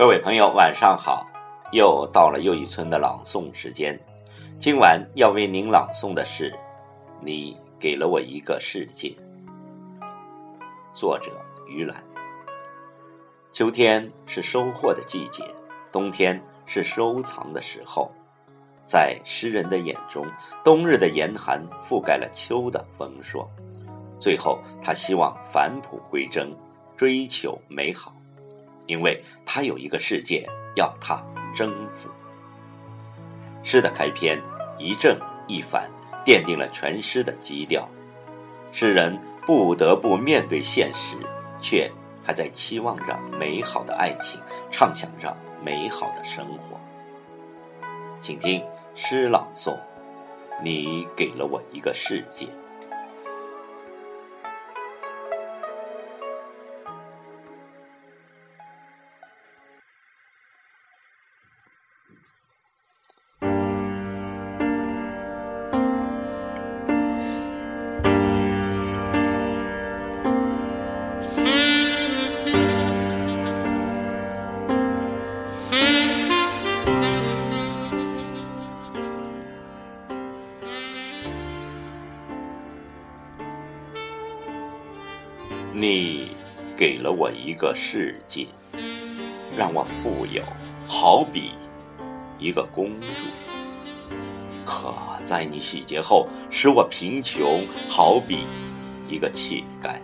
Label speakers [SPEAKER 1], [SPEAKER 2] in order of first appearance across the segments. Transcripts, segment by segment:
[SPEAKER 1] 各位朋友，晚上好！又到了又一村的朗诵时间。今晚要为您朗诵的是《你给了我一个世界》，作者于兰。秋天是收获的季节，冬天是收藏的时候。在诗人的眼中，冬日的严寒覆盖了秋的丰硕。最后，他希望返璞归真，追求美好，因为他有一个世界要他征服。诗的开篇一正一反，奠定了全诗的基调。诗人不得不面对现实，却还在期望着美好的爱情，畅想着美好的生活。请听诗朗诵：你给了我一个世界。你给了我一个世界，让我富有，好比一个公主；可在你洗劫后，使我贫穷，好比一个乞丐。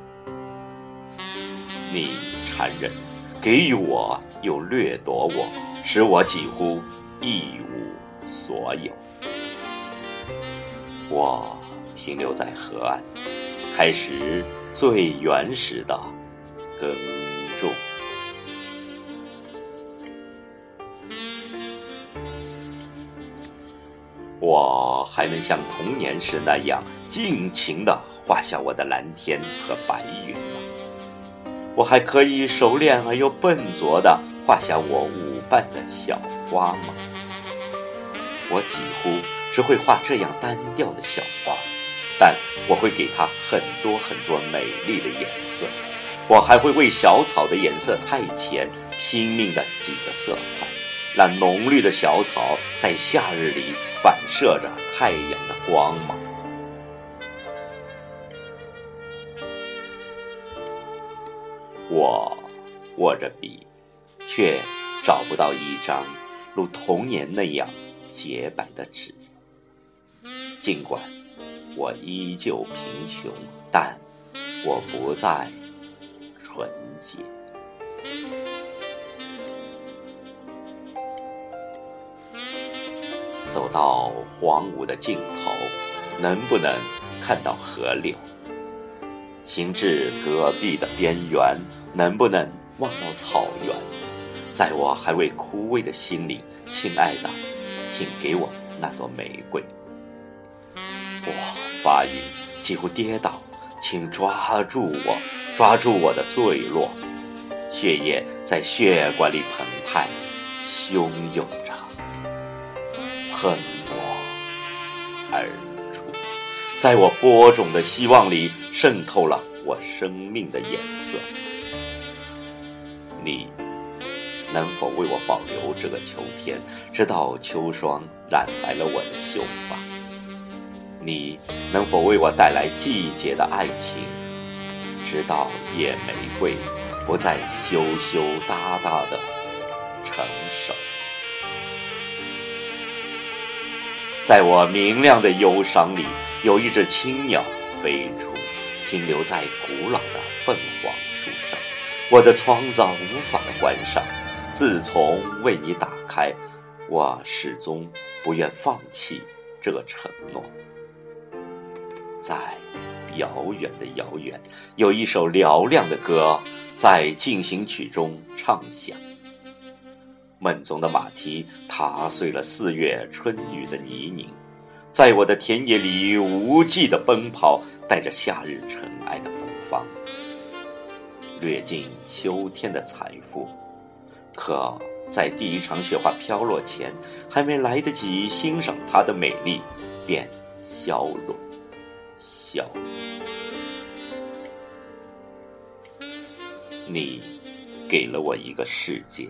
[SPEAKER 1] 你残忍，给予我又掠夺我，使我几乎一无所有。我停留在河岸，开始。最原始的耕种，我还能像童年时那样尽情地画下我的蓝天和白云吗？我还可以熟练而又笨拙地画下我舞伴的小花吗？我几乎只会画这样单调的小花。但我会给它很多很多美丽的颜色，我还会为小草的颜色太浅拼命地挤着色块，让浓绿的小草在夏日里反射着太阳的光芒。我握着笔，却找不到一张如童年那样洁白的纸，尽管。我依旧贫穷，但我不再纯洁。走到荒芜的尽头，能不能看到河流？行至戈壁的边缘，能不能望到草原？在我还未枯萎的心里，亲爱的，请给我那朵玫瑰。发音几乎跌倒，请抓住我，抓住我的坠落。血液在血管里澎湃，汹涌着，喷薄而出，在我播种的希望里渗透了我生命的颜色。你能否为我保留这个秋天，直到秋霜染白了我的秀发？你能否为我带来季节的爱情，直到野玫瑰不再羞羞答答的成熟？在我明亮的忧伤里，有一只青鸟飞出，停留在古老的凤凰树上。我的窗子无法关上。自从为你打开，我始终不愿放弃这承诺。在遥远的遥远，有一首嘹亮的歌在进行曲中唱响。梦中的马蹄踏碎了四月春雨的泥泞，在我的田野里无际的奔跑，带着夏日尘埃的芬芳，掠尽秋天的财富。可在第一场雪花飘落前，还没来得及欣赏它的美丽，便消融。笑，你给了我一个世界，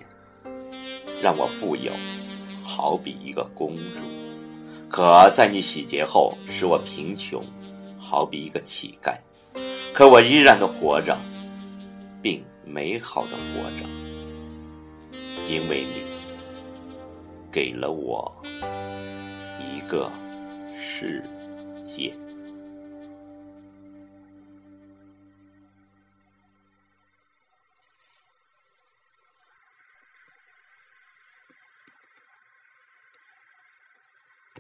[SPEAKER 1] 让我富有，好比一个公主；可在你洗劫后，使我贫穷，好比一个乞丐。可我依然的活着，并美好的活着，因为你给了我一个世界。